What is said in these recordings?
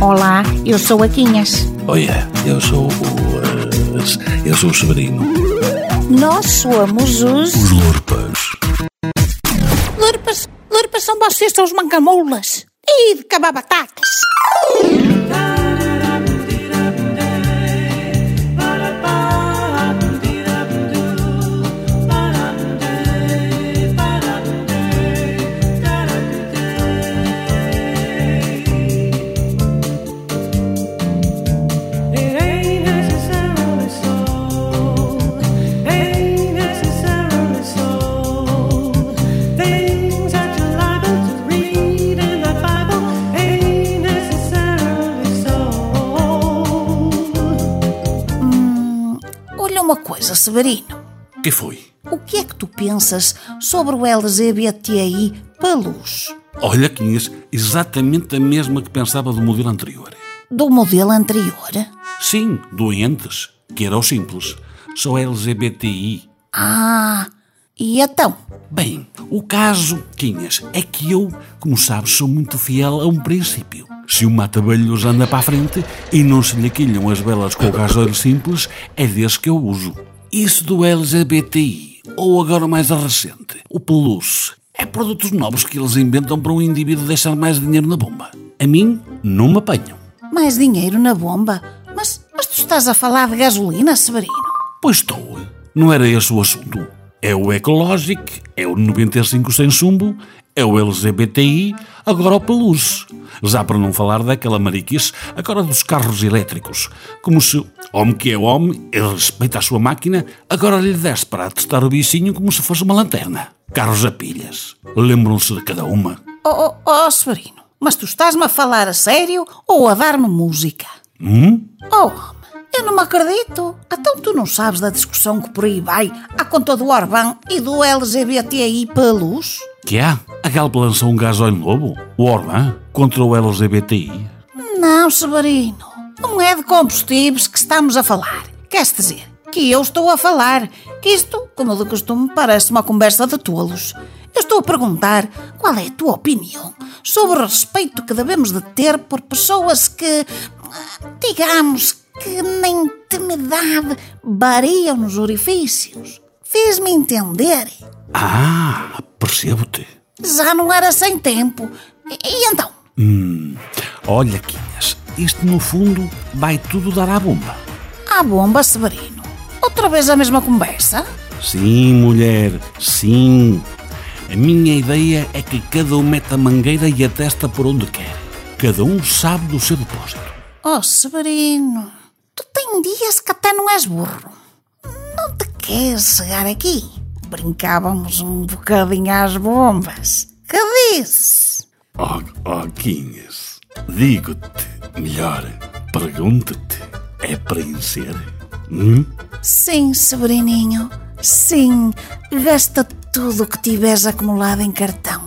Olá, eu sou a Quinhas. Olha, eu sou o. eh, eu sou o Severino. Nós somos os. Os Lorpas. Lurpas, lurpas são vocês, são os mancamoulas. E de cabar batatas. Olha uma coisa, Severino. Que foi? O que é que tu pensas sobre o LGBTI Palus? Olha, Quinhas, exatamente a mesma que pensava do modelo anterior. Do modelo anterior? Sim, doentes, que era o simples. Só LGBTI. Ah, e então? Bem, o caso, Quinhas, é que eu, como sabes, sou muito fiel a um princípio. Se o mata-velhos anda para a frente e não se lhe quilham as velas com o gasoil simples, é desse que eu uso. Isso do LGBTI, ou agora mais a recente, o Plus, é produtos novos que eles inventam para um indivíduo deixar mais dinheiro na bomba. A mim, não me apanham. Mais dinheiro na bomba? Mas, mas tu estás a falar de gasolina, Severino? Pois estou. Não era esse o assunto. É o Ecologic, é o 95 sem chumbo, é o LGBTI, agora o Peluz. Já para não falar daquela mariquice, agora dos carros elétricos. Como se homem que é homem, ele respeita a sua máquina, agora lhe deste para testar o bichinho como se fosse uma lanterna. Carros a pilhas. Lembram-se de cada uma. Oh, oh, oh, Severino, mas tu estás-me a falar a sério ou a dar-me música? Hum? Oh, homem, eu não me acredito. Então tu não sabes da discussão que por aí vai à conta do Orbán e do LGBTI Palus? Que há? A Galp lançou um gasóleo novo? O Orbán? Contra o LGBTI? Não, Severino, não é de combustíveis que estamos a falar. Queres dizer que eu estou a falar que isto, como de costume, parece uma conversa de tolos. Eu estou a perguntar qual é a tua opinião sobre o respeito que devemos de ter por pessoas que, digamos, que na intimidade variam nos orifícios. Fiz-me entender? Ah, percebo-te. Já não era sem tempo. E, e então? Olha, Quinhas, isto no fundo vai tudo dar à bomba. À bomba, Severino. Outra vez a mesma conversa? Sim, mulher, sim. A minha ideia é que cada um mete a mangueira e a testa por onde quer. Cada um sabe do seu depósito. Oh, Severino, tu tem dias que até não és burro. Não te queres chegar aqui? Brincávamos um bocadinho às bombas. Que dizes? Oh, oh Quinhas, digo-te, melhor, pergunto-te, é para encher? Hum? Sim, Severininho, sim. Gasta tudo o que tiveres acumulado em cartão.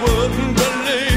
wouldn't believe.